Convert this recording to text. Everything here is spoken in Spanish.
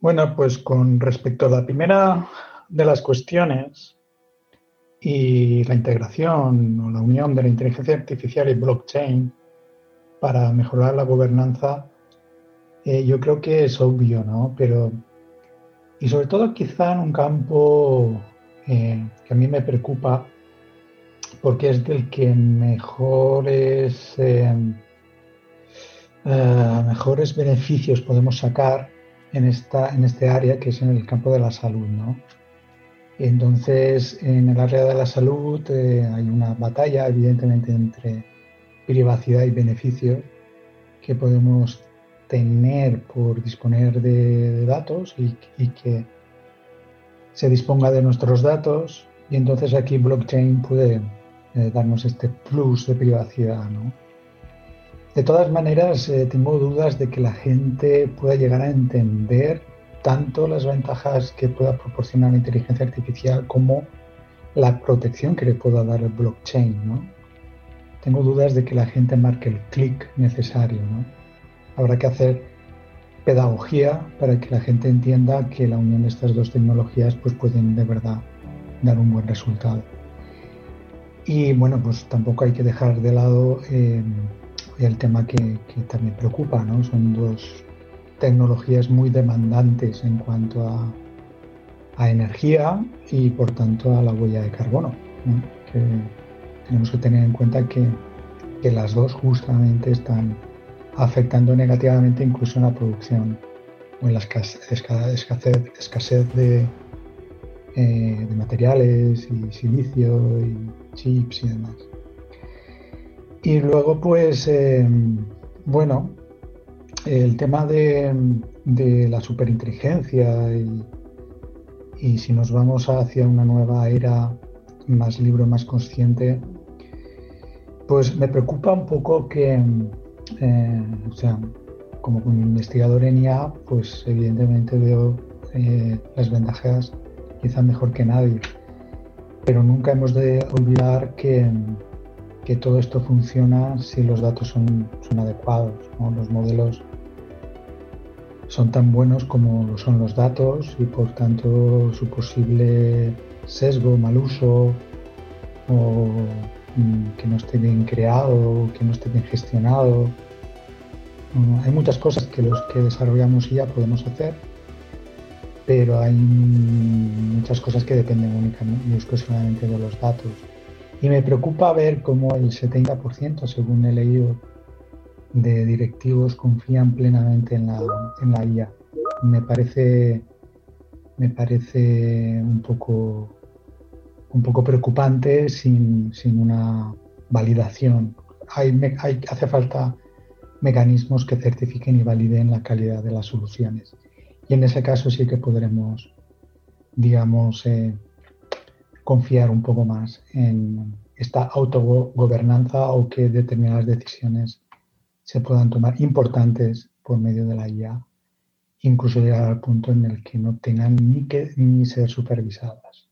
Bueno, pues con respecto a la primera de las cuestiones y la integración o la unión de la inteligencia artificial y blockchain para mejorar la gobernanza, eh, yo creo que es obvio, ¿no? Pero, y sobre todo quizá en un campo eh, que a mí me preocupa, porque es del que mejores, eh, mejores beneficios podemos sacar en, esta, en este área que es en el campo de la salud. ¿no? Entonces, en el área de la salud eh, hay una batalla, evidentemente, entre privacidad y beneficios que podemos tener por disponer de, datos y, y, que se disponga de nuestros datos. Y entonces aquí blockchain puede eh, darnos este plus de privacidad. ¿no? De todas maneras, eh, tengo dudas de que la gente pueda llegar a entender tanto las ventajas que pueda proporcionar la inteligencia artificial como la protección que le pueda dar el blockchain. Tengo dudas de que la gente marque el clic necesario. Habrá que hacer pedagogía para que la gente entienda que la unión de estas dos tecnologías pues, pueden de verdad dar un buen resultado. Y bueno, pues tampoco hay que dejar de lado eh, el tema que, también preocupa, ¿no? Son dos tecnologías muy demandantes en cuanto a, energía y por tanto a la huella de carbono. Que tenemos que tener en cuenta que, las dos justamente están afectando negativamente incluso en la producción o en la escasez, de, eh, de materiales y silicio y chips y demás. Y luego, pues, eh, bueno, el tema de, la superinteligencia y, y, si nos vamos hacia una nueva era más libre, más consciente, pues me preocupa un poco que, eh, o sea, como investigador en IA, pues evidentemente veo eh, las ventajas quizá mejor que nadie, pero nunca hemos de olvidar que que todo esto funciona si los datos son, adecuados. Los modelos son tan buenos como lo son los datos y por tanto su posible sesgo, mal uso o mm, que no esté bien creado, que no esté bien gestionado. hay muchas cosas que los que desarrollamos ya podemos hacer, pero hay muchas cosas que dependen únicamente y exclusivamente de los datos. Y me preocupa ver cómo el 70%, según he leído, de directivos confían plenamente en la, en la IA. Me parece, me parece un poco, un poco preocupante sin, una validación. Hay, hay, hace falta mecanismos que certifiquen y validen la calidad de las soluciones. Y en ese caso sí que podremos, digamos, eh, confiar un poco más en esta autogobernanza o que determinadas decisiones se puedan tomar importantes por medio de la IA, incluso llegar al punto en el que no tengan ni que ni ser supervisadas.